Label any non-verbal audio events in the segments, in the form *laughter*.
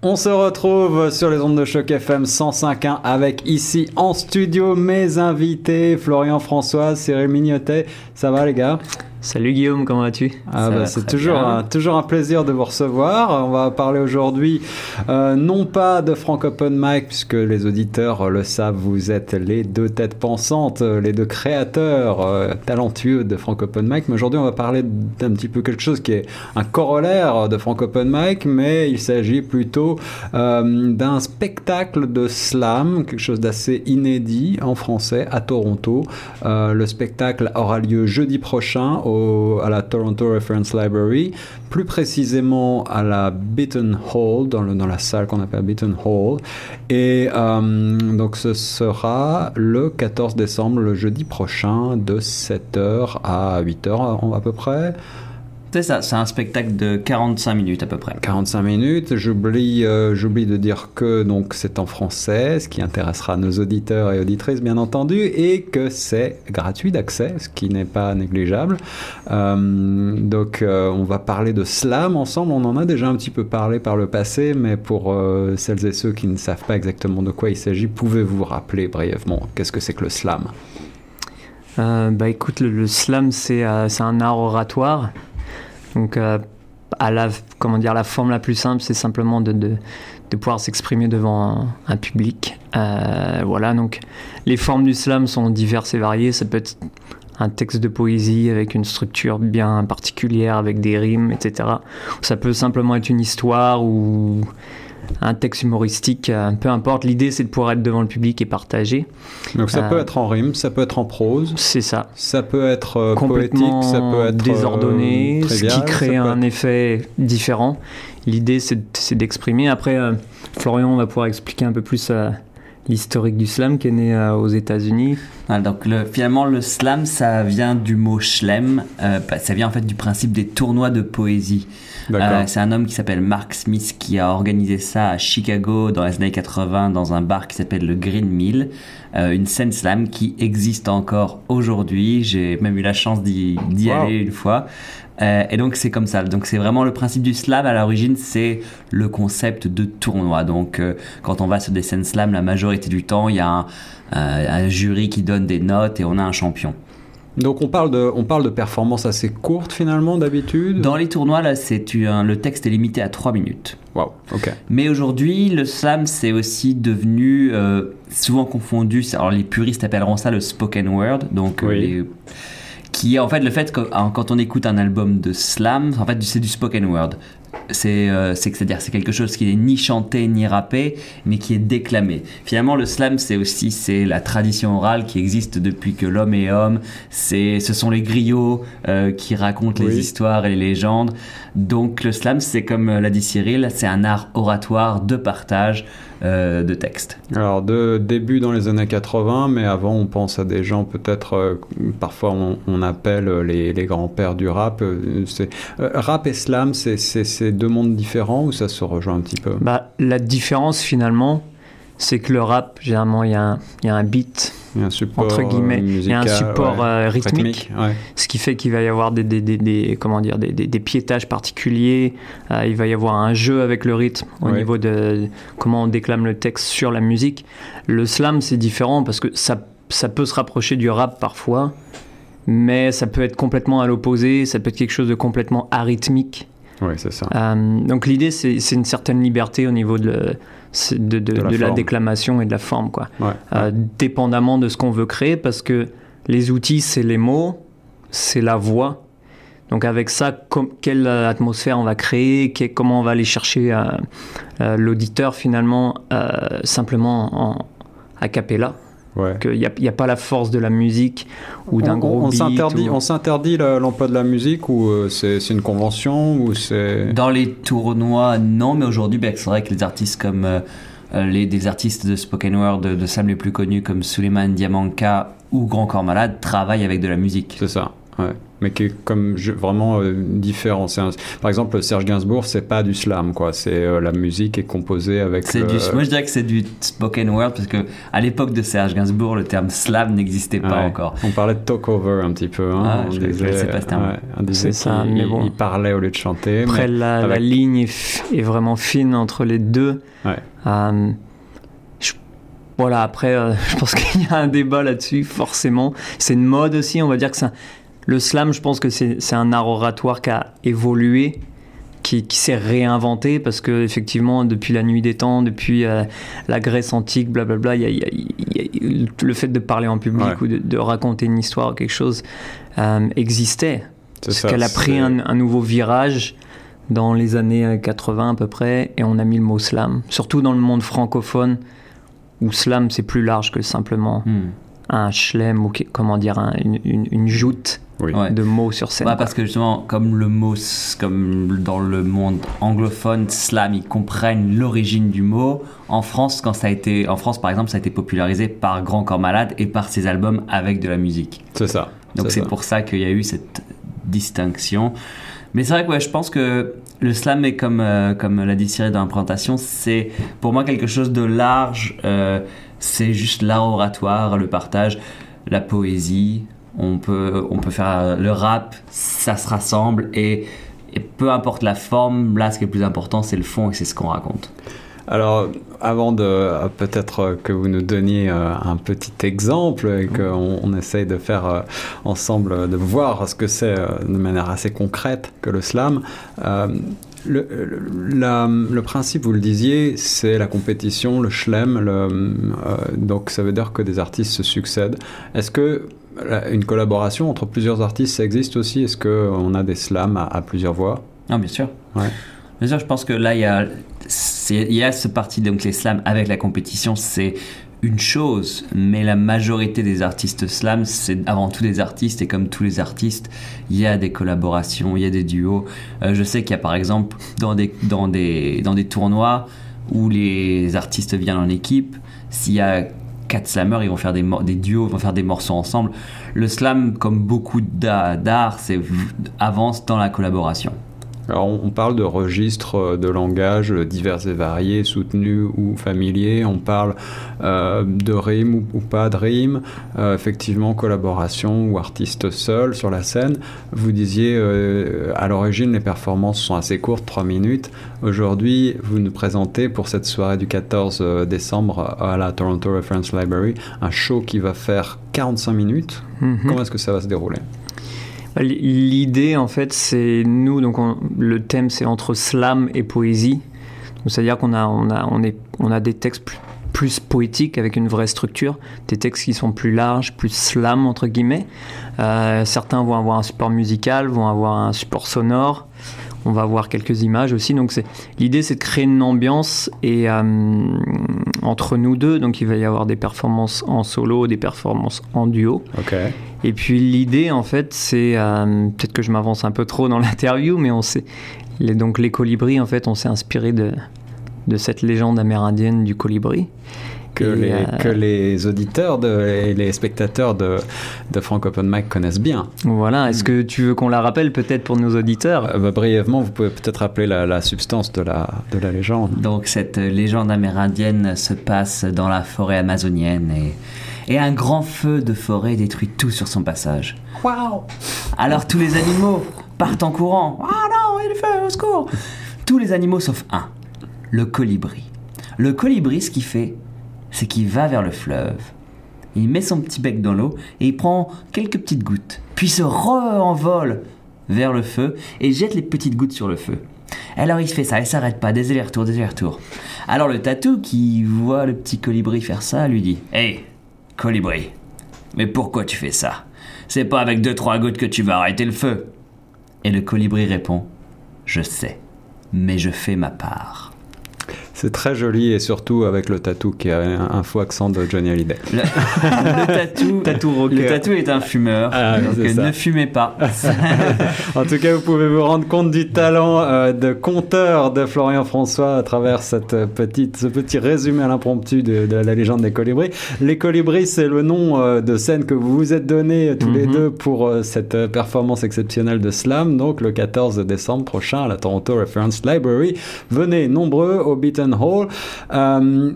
On se retrouve sur les ondes de choc FM 105.1 avec ici en studio mes invités Florian Françoise, Cyril Mignotet. Ça va les gars? Salut Guillaume, comment vas-tu? Ah bah, C'est toujours un, toujours un plaisir de vous recevoir. On va parler aujourd'hui euh, non pas de Frank Open Mic, puisque les auditeurs le savent, vous êtes les deux têtes pensantes, les deux créateurs euh, talentueux de Frank Open Mic. Mais aujourd'hui, on va parler d'un petit peu quelque chose qui est un corollaire de Frank Open Mic, mais il s'agit plutôt euh, d'un spectacle de slam, quelque chose d'assez inédit en français à Toronto. le spectacle aura lieu jeudi prochain à la Toronto Reference Library, plus précisément à la Beaton Hall, dans, la salle qu'on appelle Beaton Hall. Et euh, donc ce sera le 14 décembre, le jeudi prochain, de 7h à 8h à peu près. C'est ça, c'est un spectacle de 45 minutes à peu près. 45 minutes. J'oublie, euh, j'oublie de dire que donc c'est en français, ce qui intéressera nos auditeurs et auditrices bien entendu, et que c'est gratuit d'accès, ce qui n'est pas négligeable. Euh, donc euh, on va parler de slam ensemble. On en a déjà un petit peu parlé par le passé, mais pour celles et ceux qui ne savent pas exactement de quoi il s'agit, pouvez-vous rappeler brièvement qu'est-ce que c'est que le slam? Bah écoute, le, le slam c'est un art oratoire donc, euh, à la, comment dire, la forme la plus simple, c'est simplement de, de, de pouvoir s'exprimer devant un, public. Euh, voilà, donc les formes du slam sont diverses et variées. Ça peut être un texte de poésie avec une structure bien particulière, avec des rimes, etc. Ça peut simplement être une histoire ou un texte humoristique, euh, peu importe. L'idée, c'est de pouvoir être devant le public et partager. Donc ça peut euh, être en rime, ça peut être en prose. C'est ça. Ça peut être euh, complètement poétique, ça peut être désordonné, ce qui crée un effet différent. L'idée, c'est d'exprimer. Après, Florian va pouvoir expliquer un peu plus l'historique du slam qui est né aux États-Unis. donc le, finalement le slam ça vient du mot schlem, bah, ça vient en fait du principe des tournois de poésie. Euh, c'est un homme qui s'appelle Mark Smith qui a organisé ça à Chicago dans les années 80 dans un bar qui s'appelle le Green Mill, euh, une scène slam qui existe encore aujourd'hui. J'ai même eu la chance d'y aller une fois. Euh, et donc c'est comme ça. Donc c'est vraiment le principe du slam à l'origine, c'est le concept de tournoi. Donc quand on va sur des scènes slam, la majorité du temps, il y a un, un jury qui donne des notes et on a un champion. Donc on parle de, on parle de performances assez courtes finalement d'habitude? Dans les tournois là, c'est le texte est limité à 3 minutes. Wow, ok. Mais aujourd'hui, le slam c'est aussi devenu euh, souvent confondu. Alors les puristes appelleront ça le spoken word, donc euh, qui est en fait le fait que quand on écoute un album de slam, en fait c'est du spoken word c'est euh, c'est-à-dire c'est quelque chose qui n'est ni chanté ni rappé mais qui est déclamé finalement le slam c'est aussi c'est la tradition orale qui existe depuis que l'homme est homme c'est ce sont les griots euh, qui racontent les histoires et les légendes donc le slam c'est comme l'a dit Cyril c'est un art oratoire de partage euh, de texte. Alors, de début dans les années 80, mais avant, on pense à des gens peut-être, euh, parfois on, appelle les, les grands-pères du rap. Euh, rap et slam, c'est, deux mondes différents ou ça se rejoint un petit peu? Bah, La différence finalement, c'est que le rap, généralement, il y, a un beat, un support, entre guillemets, il y a un support euh, rythmique, ce qui fait qu'il va y avoir des, des, des, comment dire, des, des piétages particuliers, euh, il va y avoir un jeu avec le rythme au niveau de comment on déclame le texte sur la musique. Le slam, c'est différent parce que ça, ça peut se rapprocher du rap parfois, mais ça peut être complètement à l'opposé, ça peut être quelque chose de complètement arythmique. Oui, c'est ça. Euh, donc l'idée, c'est une certaine liberté au niveau de de, de, la, déclamation et de la forme, quoi. Euh, dépendamment de ce qu'on veut créer, parce que les outils, c'est les mots, c'est la voix. Donc avec ça, quelle atmosphère on va créer, comment on va aller chercher euh, l'auditeur finalement simplement en a cappella. Qu'il n'y a, a, pas la force de la musique ou d'un gros on S'interdit, On s'interdit l'emploi de la musique ou euh, c'est, une convention ou c'est... Dans les tournois, non, mais aujourd'hui, ben, c'est vrai que les artistes comme... Euh, euh, les, des artistes de spoken word de, Sam les plus connus comme Suleiman Diamanka ou Grand Corps Malade travaillent avec de la musique. C'est ça. Ouais mais qui est comme vraiment euh, différent. par exemple, Serge Gainsbourg, c'est pas du slam, quoi. C'est euh, la musique est composée avec. C'est du, moi, je dirais que c'est du spoken word parce que à l'époque de Serge Gainsbourg, le terme slam n'existait pas encore. On parlait de talk over un petit peu. Hein. Ah, je, disait, sais pas ce terme. c'est ça, mais bon. Il parlait au lieu de chanter. Après, la, la, ligne est, vraiment fine entre les deux. Ouais. Euh, voilà, après, *laughs* je pense qu'il y a un débat là-dessus, forcément. C'est une mode aussi, on va dire que ça le slam, je pense que c'est un art oratoire qui a évolué, qui, s'est réinventé, parce que effectivement, depuis la nuit des temps, depuis euh, la Grèce antique, blablabla, y y a, le fait de parler en public ou de, raconter une histoire, quelque chose, euh, existait. Parce qu'elle a pris un, nouveau virage dans les années 80 à peu près, et on a mis le mot slam. Surtout dans le monde francophone, où slam c'est plus large que simplement hmm. un chelem ou comment dire une, une, une joute de mots sur scène. parce que justement, comme le mot, comme dans le monde anglophone, slam, ils comprennent l'origine du mot. En France, quand ça a été, en France par exemple, ça a été popularisé par Grand Corps Malade et par ses albums avec de la musique. C'est ça. Donc c'est pour ça qu'il y a eu cette distinction. Mais c'est vrai que je pense que le slam est comme, euh, comme l'a dit Cyril dans la présentation, c'est pour moi quelque chose de large. Euh, c'est juste l'art oratoire, le partage, la poésie, on peut, on peut faire le rap, ça se rassemble et, peu importe la forme, là ce qui est le plus important c'est le fond et c'est ce qu'on raconte. Alors, avant de euh, peut-être que vous nous donniez euh, un petit exemple et qu'on on essaye de faire euh, ensemble, de voir ce que c'est de manière assez concrète que le slam, le, le, principe, vous le disiez, c'est la compétition, le schlem, donc ça veut dire que des artistes se succèdent. Est-ce que une collaboration entre plusieurs artistes, ça existe aussi? Est-ce qu'on a des slams à, plusieurs voix? Non, bien sûr. Bien sûr, je pense que là, il y a, il y a ce parti, donc les slams avec la compétition, c'est une chose, mais la majorité des artistes slams, c'est avant tout des artistes, et comme tous les artistes, il y a des collaborations, il y a des duos. Euh, je sais qu'il y a par exemple dans des, dans, des, dans des tournois où les artistes viennent en équipe, s'il y a quatre slammers, ils vont faire des, des duos, ils vont faire des morceaux ensemble. Le slam, comme beaucoup d'art, avance dans la collaboration. Alors on parle de registres euh, de langage divers et variés, soutenus ou familiers. On parle euh, de rimes ou, pas de rimes. Euh, effectivement, collaboration ou artiste seul sur la scène. Vous disiez à l'origine les performances sont assez courtes, 3 minutes. Aujourd'hui, vous nous présentez pour cette soirée du 14 décembre à la Toronto Reference Library un show qui va faire 45 minutes. Mm-hmm. Comment est-ce que ça va se dérouler? L'idée, en fait, c'est nous, donc le thème, c'est entre slam et poésie. C'est-à-dire qu'on a, on a, on on a des textes plus, poétiques avec une vraie structure, des textes qui sont plus larges, plus slam entre guillemets. Euh, certains vont avoir un support musical, vont avoir un support sonore. On va avoir quelques images aussi. Donc l'idée, c'est de créer une ambiance et euh, entre nous deux. Donc il va y avoir des performances en solo, des performances en duo. Et puis l'idée, en fait, c'est euh, peut-être que je m'avance un peu trop dans *laughs* l'interview, mais on sait les, donc les colibris, en fait, on s'est inspiré de de cette légende amérindienne du colibri que, les, euh, que les auditeurs de, et les spectateurs de, de Frank Open Mic connaissent bien. Voilà, est-ce que tu veux qu'on la rappelle peut-être pour nos auditeurs? Euh, bah, Brièvement, vous pouvez peut-être rappeler la, la, substance de la, de la légende. Donc cette légende amérindienne se passe dans la forêt amazonienne et, et un grand feu de forêt détruit tout sur son passage. Waouh Alors tous les animaux partent en courant. Ah non, il y a du feu, au secours Tous les animaux sauf un, le colibri. Le colibri, ce qu'il fait, c'est qu'il va vers le fleuve, il met son petit bec dans l'eau et il prend quelques petites gouttes, puis se re-envole vers le feu et jette les petites gouttes sur le feu. Alors il fait ça, il s'arrête pas, des allers-retours, des allers-retours. Alors le tatou qui voit le petit colibri faire ça lui dit Hé, colibri, mais pourquoi tu fais ça? C'est pas avec deux trois gouttes que tu vas arrêter le feu. Et le colibri répond Je sais, mais je fais ma part. C'est très joli et surtout avec le tatou qui a un, faux accent de Johnny Hallyday. *laughs* Le, tatou, *laughs* tatou le tatou est un fumeur, ah, donc ne fumez pas. *laughs* en tout cas, vous pouvez vous rendre compte du talent euh, de conteur de Florian François à travers cette petite, ce petit résumé à l'impromptu de, la légende des colibris. Les colibris, c'est le nom euh, de scène que vous vous êtes donné tous les mhm. deux pour euh, cette performance exceptionnelle de Slam, donc le 14 décembre prochain à la Toronto Reference Library. Venez nombreux au Hall. Euh,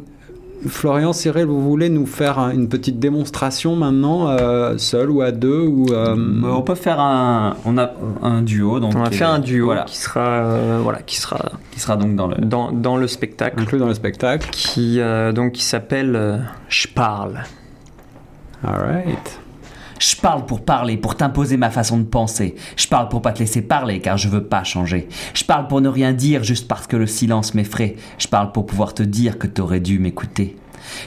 Florian, Cyril, vous voulez nous faire une petite démonstration maintenant, euh, seul ou à deux ou euh, On peut faire un, on a un duo, donc on va faire un duo voilà. qui sera, voilà, qui sera, qui sera donc dans le dans, dans le spectacle, inclus dans le spectacle, qui donc qui s'appelle Je parle. right. Je parle pour parler, pour t'imposer ma façon de penser. Je parle pour pas te laisser parler car je veux pas changer. Je parle pour ne rien dire juste parce que le silence m'effraie. Je parle pour pouvoir te dire que t'aurais dû m'écouter.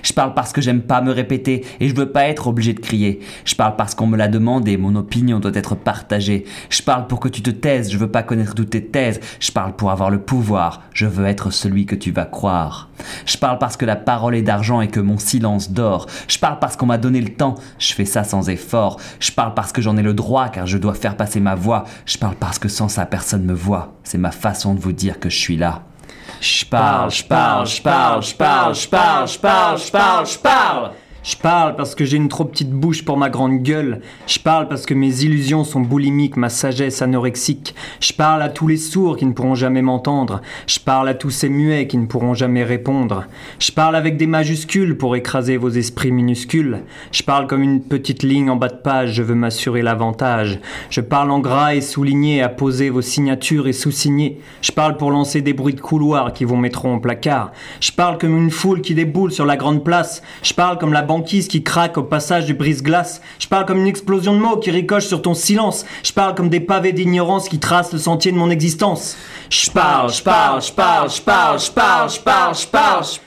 Je parle parce que j'aime pas me répéter et je veux pas être obligé de crier. Je parle parce qu'on me l'a demandé, mon opinion doit être partagée. Je parle pour que tu te taises, je veux pas connaître toutes tes thèses. Je parle pour avoir le pouvoir, je veux être celui que tu vas croire. Je parle parce que la parole est d'argent et que mon silence dort. Je parle parce qu'on m'a donné le temps, je fais ça sans effort. Je parle parce que j'en ai le droit car je dois faire passer ma voix. Je parle parce que sans ça personne me voit. C'est ma façon de vous dire que je suis là. Je parle, je parle, je parle, je parle, je parle, je parle, parce que j'ai une trop petite bouche pour ma grande gueule. Je parle parce que mes illusions sont boulimiques, ma sagesse anorexique. Je parle à tous les sourds qui ne pourront jamais m'entendre. Je parle à tous ces muets qui ne pourront jamais répondre. Je parle avec des majuscules pour écraser vos esprits minuscules. Je parle comme une petite ligne en bas de page, je veux m'assurer l'avantage. Je parle en gras et souligné à poser vos signatures et sous-signer. Je parle pour lancer des bruits de couloir qui vous mettront au placard. Je parle comme une foule qui déboule sur la grande place. Je parle comme la qui craque au passage du brise-glace. Je parle comme une explosion de mots qui ricoche sur ton silence. Je parle comme des pavés d'ignorance qui tracent le sentier de mon existence. Je parle, je parle, je parle, je parle, je parle, je parle. Je parle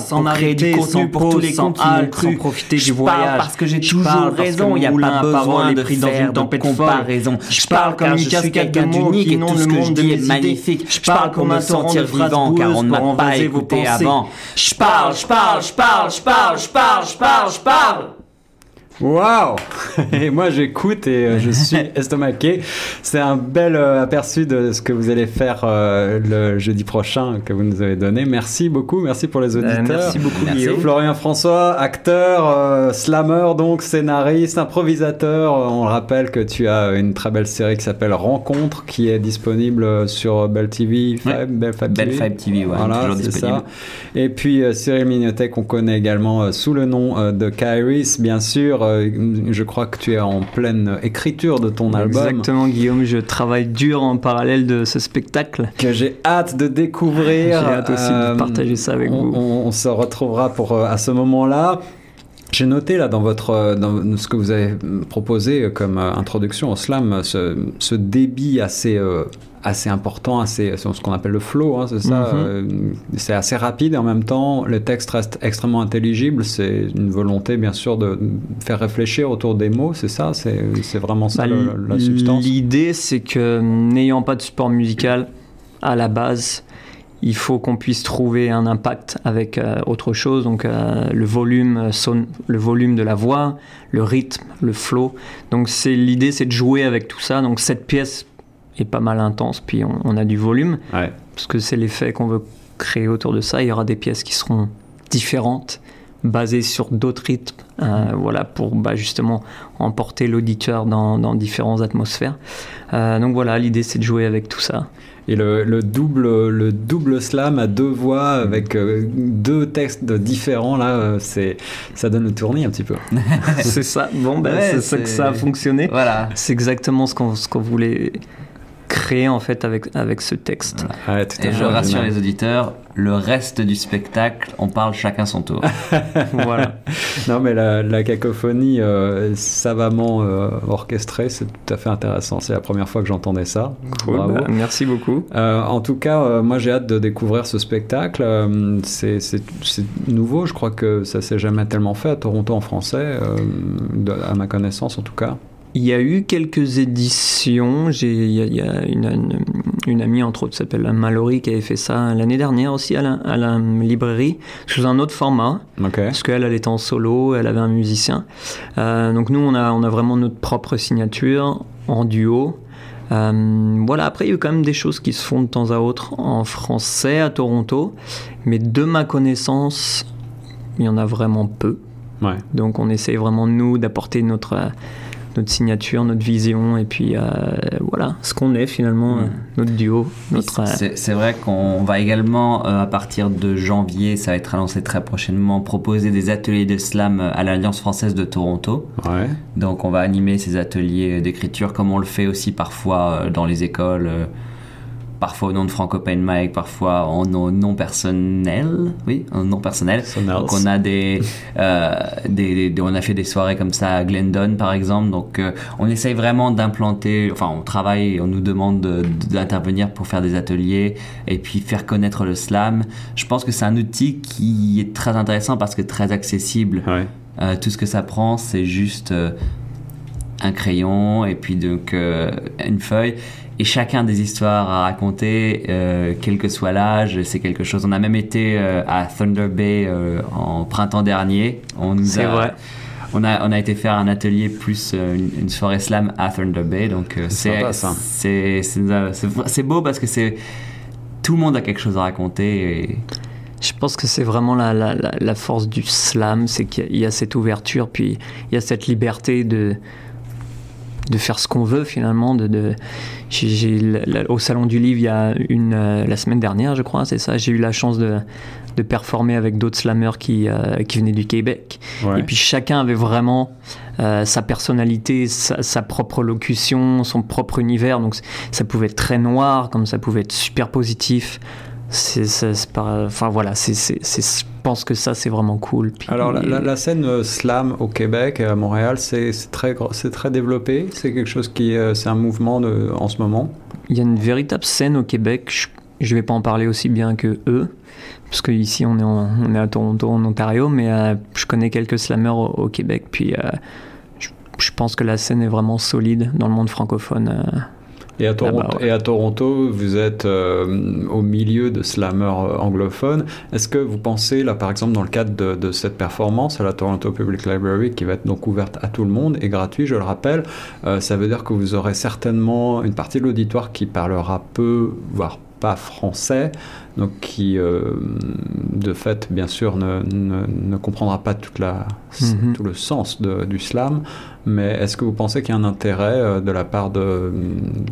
sans arrêter, du contenu pour tous les n'ont cru. profiter du voyage. parce que j'ai toujours raison. Il n'y a pas besoin de pris dans une tempête comparaison. Je parle comme une casquette d'unique et tout ce que je dis est magnifique. Je parle comme un sentir vivant car on ne m'a pas écouté avant. Je parle, je parle, je parle, je parle, je parle, je parle, je parle. Waouh *laughs* Et moi j'écoute et euh, je suis *laughs* estomaqué. C'est un bel euh, aperçu de ce que vous allez faire euh, le jeudi prochain que vous nous avez donné. Merci beaucoup, merci pour les auditeurs. merci beaucoup Guillaume. Florian François, acteur, slammer donc, scénariste, improvisateur. On rappelle que tu as une très belle série qui s'appelle Rencontre qui est disponible sur Bell TV, Bell Fab TV. Bell TV, ouais, voilà, toujours disponible. Ça. Et puis Cyril Mignotet qu'on connaît également sous le nom de Kairis, bien sûr euh, je crois que tu es en pleine écriture de ton album. Exactement, Guillaume. Je travaille dur en parallèle de ce spectacle. Que j'ai hâte de découvrir. J'ai hâte aussi de euh, partager ça avec vous. On, se retrouvera pour, euh, à ce moment-là. J'ai noté là dans votre dans ce que vous avez proposé comme introduction au slam ce, débit assez assez important, assez, ce qu'on appelle le flow, hein, c'est ça. Mhm. Euh, c'est assez rapide et en même temps, le texte reste extrêmement intelligible. C'est une volonté, bien sûr, de faire réfléchir autour des mots, c'est ça C'est vraiment ça bah, la substance? L'idée, c'est que n'ayant pas de support musical à la base, il faut qu'on puisse trouver un impact avec euh, autre chose, donc euh, le volume, son, le volume de la voix, le rythme, le flow. Donc c'est l'idée, c'est de jouer avec tout ça. Donc cette pièce est pas mal intense, puis on, a du volume, parce que c'est l'effet qu'on veut créer autour de ça. Il y aura des pièces qui seront différentes, basées sur d'autres rythmes, euh, voilà, pour bah, justement emporter l'auditeur dans, dans, différentes atmosphères. Euh, donc voilà, l'idée c'est de jouer avec tout ça. Et le, double, le double slam à deux voix avec euh, deux textes différents, là, c'est, ça donne le tournis un petit peu. *laughs* c'est ça. Bon, ben, c'est ça que ça a fonctionné. Voilà. C'est exactement ce qu'on, ce qu'on voulait créé en fait avec, avec ce texte. Et je rassure les auditeurs, le reste du spectacle, on parle chacun son tour. *laughs* voilà. Non mais la, cacophonie euh, savamment euh, orchestrée, c'est tout à fait intéressant. C'est la première fois que j'entendais ça. Bravo. Bah, merci beaucoup. Euh, en tout cas, moi j'ai hâte de découvrir ce spectacle. c'est nouveau, je crois que ça s'est jamais tellement fait à Toronto en français, à ma connaissance en tout cas. Il y a eu quelques éditions. Il y, a, une, une amie entre autres s'appelle Mallory qui avait fait ça l'année dernière aussi à la, librairie sous un autre format. Parce qu'elle elle était en solo elle avait un musicien. Euh, donc nous on a on a vraiment notre propre signature en duo. Euh, voilà, après, il y a eu quand même des choses qui se font de temps à autre en français à Toronto, mais de ma connaissance, il y en a vraiment peu. Donc on essaye vraiment, nous, d'apporter notre, notre signature, notre vision, et puis euh, voilà, ce qu'on est finalement, mm. euh, notre duo. Notre, euh, c'est vrai qu'on va également, à partir de janvier, ça va être annoncé très prochainement, proposer des ateliers de slam à l'Alliance française de Toronto. Ouais. Donc on va animer ces ateliers d'écriture comme on le fait aussi parfois dans les écoles parfois au nom de Franco Pain Mike, parfois en nom personnel, oui, en nom personnel. Donc on a des, euh, des, on a fait des soirées comme ça à Glendon par exemple. Donc euh, on essaye vraiment d'implanter, enfin on travaille, on nous demande d'intervenir pour faire des ateliers et puis faire connaître le slam. Je pense que c'est un outil qui est très intéressant parce que très accessible. Euh, tout ce que ça prend, c'est juste un crayon et puis donc une feuille et chacun des histoires à raconter, euh, quel que soit l'âge, c'est quelque chose. On a même été euh, à Thunder Bay euh, en printemps dernier. On c'est vrai. On a, on a été faire un atelier plus une, soirée slam à Thunder Bay. Donc c'est, c'est, c'est, beau parce que c'est tout le monde a quelque chose à raconter. Et... Je pense que c'est vraiment la, la, la, force du slam, c'est qu'il y a cette ouverture, puis il y a cette liberté de de faire ce qu'on veut finalement. De, de j'ai, au salon du livre, il y a une euh, la semaine dernière, je crois, c'est ça. J'ai eu la chance de, de performer avec d'autres slammers qui, euh, qui venaient du Québec. Et puis chacun avait vraiment euh, sa personnalité, sa, sa, propre locution, son propre univers. Donc ça pouvait être très noir, comme ça pouvait être super positif c'est enfin voilà c'est je pense que ça c'est vraiment cool. Alors la, scène euh, slam au Québec et à Montréal c'est très c'est très développé. C'est quelque chose qui euh, c'est un mouvement de, en ce moment. Il y a une véritable scène au Québec je, ne vais pas en parler aussi bien que eux parce que ici on est on est à Toronto en Ontario mais euh, je connais quelques slammers au, Québec puis je, je, pense que la scène est vraiment solide dans le monde francophone et à, Toronto, et à Toronto, vous êtes euh, au milieu de slammers anglophones. Est-ce que vous pensez, là par exemple, dans le cadre de, cette performance à la Toronto Public Library, qui va être donc ouverte à tout le monde et gratuit, je le rappelle, euh, ça veut dire que vous aurez certainement une partie de l'auditoire qui parlera peu, voire pas français, donc qui, euh, de fait, bien sûr, ne, ne, comprendra pas toute la, mhm. tout le sens de, du slam. Mais est-ce que vous pensez qu'il y a un intérêt euh, de la part de,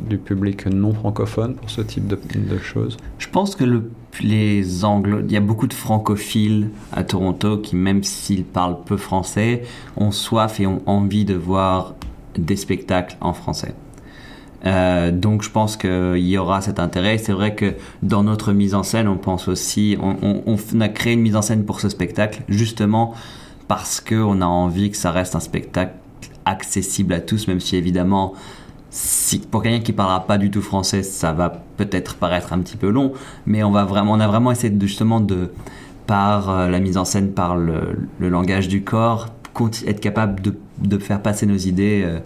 du public non francophone pour ce type de, de choses? Je pense que le, les Anglo... il y a beaucoup de francophiles à Toronto qui, même s'ils parlent peu français, ont soif et ont envie de voir des spectacles en français. Euh, donc je pense qu'il y aura cet intérêt. C'est vrai que dans notre mise en scène, on pense aussi, on, a créé une mise en scène pour ce spectacle justement parce qu'on a envie que ça reste un spectacle accessible à tous, même si évidemment, pour quelqu'un qui parlera pas du tout français, ça va peut-être paraître un petit peu long, mais on va vraiment, on a vraiment essayé de, justement de par euh, la mise en scène, par le, langage du corps, être capable de, de faire passer nos idées. Euh,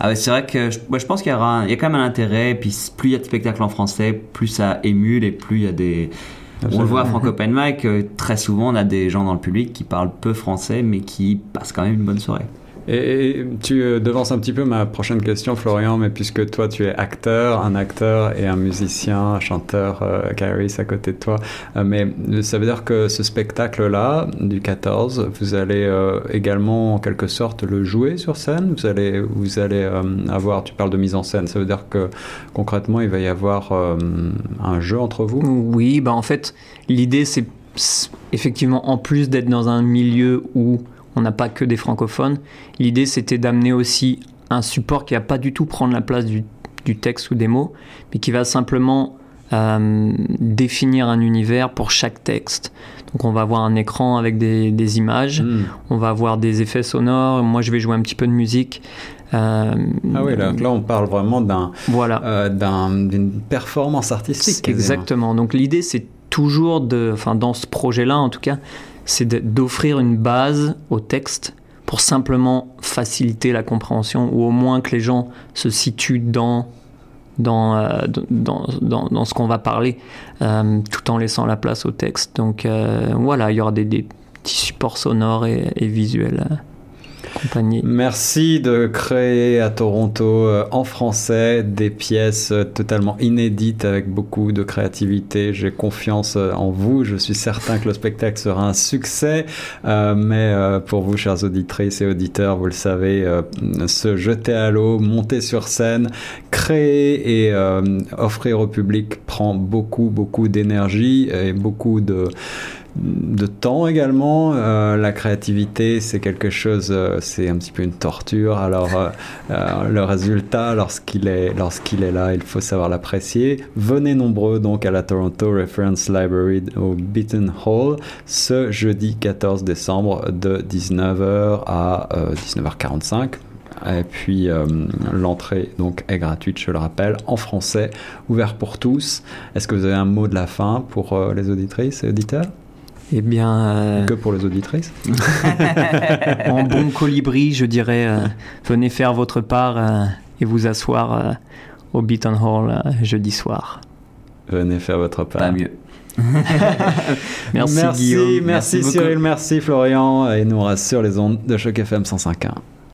ah c'est vrai que je, je pense qu'il y, aura il y a quand même un intérêt. Et puis plus il y a de spectacles en français, plus ça émule et plus il y a des. On le voit à Franco Open Mic, très souvent on a des gens dans le public qui parlent peu français mais qui passent quand même une bonne soirée. Et, tu euh, devances un petit peu ma prochaine question, Florian, mais puisque toi tu es acteur, un acteur et un musicien, un chanteur, euh, à côté de toi, euh, mais ça veut dire que ce spectacle-là, du 14, vous allez euh, également en quelque sorte le jouer sur scène? Vous allez, vous allez avoir, tu parles de mise en scène, ça veut dire que concrètement il va y avoir un jeu entre vous? Oui, bah en fait l'idée c'est effectivement en plus d'être dans un milieu où on n'a pas que des francophones. L'idée, c'était d'amener aussi un support qui va pas du tout prendre la place du, texte ou des mots, mais qui va simplement euh, définir un univers pour chaque texte. Donc on va avoir un écran avec des, images, hmm. on va avoir des effets sonores, moi je vais jouer un petit peu de musique. Euh, ah oui, là, on parle vraiment d'un, voilà. Euh, d'une performance artistique. Exactement. Donc l'idée c'est toujours de, enfin dans ce projet-là en tout cas, c'est d'offrir une base au texte pour simplement faciliter la compréhension ou au moins que les gens se situent dans, dans, dans, dans, dans, ce qu'on va parler, tout en laissant la place au texte. Donc voilà, il y aura des, des petits supports sonores et visuels Merci de créer à Toronto euh, en français des pièces euh, totalement inédites avec beaucoup de créativité. J'ai confiance euh, en vous. Je suis certain que le spectacle sera un succès. mais pour vous, chers auditrices et auditeurs, vous le savez, se jeter à l'eau, monter sur scène, créer et offrir au public prend beaucoup, beaucoup d'énergie et beaucoup de de temps également. Euh, la créativité, c'est quelque chose, euh, c'est un petit peu une torture. Alors, euh, le résultat, lorsqu'il est, est là, il faut savoir l'apprécier. Venez nombreux donc à la Toronto Reference Library au Beaton Hall ce jeudi 14 décembre de 19h à 19h45. Et puis l'entrée donc est gratuite, je le rappelle, en français, ouvert pour tous. Est-ce que vous avez un mot de la fin pour les auditrices et auditeurs? Eh bien. Euh, que pour les auditrices *laughs* En bon colibri, je dirais euh, venez faire votre part euh, et vous asseoir au Beaton Hall jeudi soir. Venez faire votre part. Pas mieux. *laughs* merci, merci, Guillaume. Merci, merci Cyril, merci Florian. Et nous sur les ondes de Choc FM 105.1.